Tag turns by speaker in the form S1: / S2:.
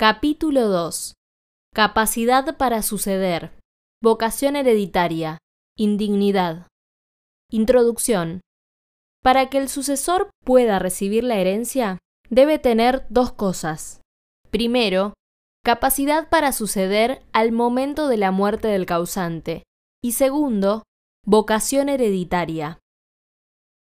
S1: Capítulo 2. Capacidad para suceder. Vocación hereditaria. Indignidad. Introducción. Para que el sucesor pueda recibir la herencia, debe tener dos cosas. Primero, capacidad para suceder al momento de la muerte del causante. Y segundo, vocación hereditaria.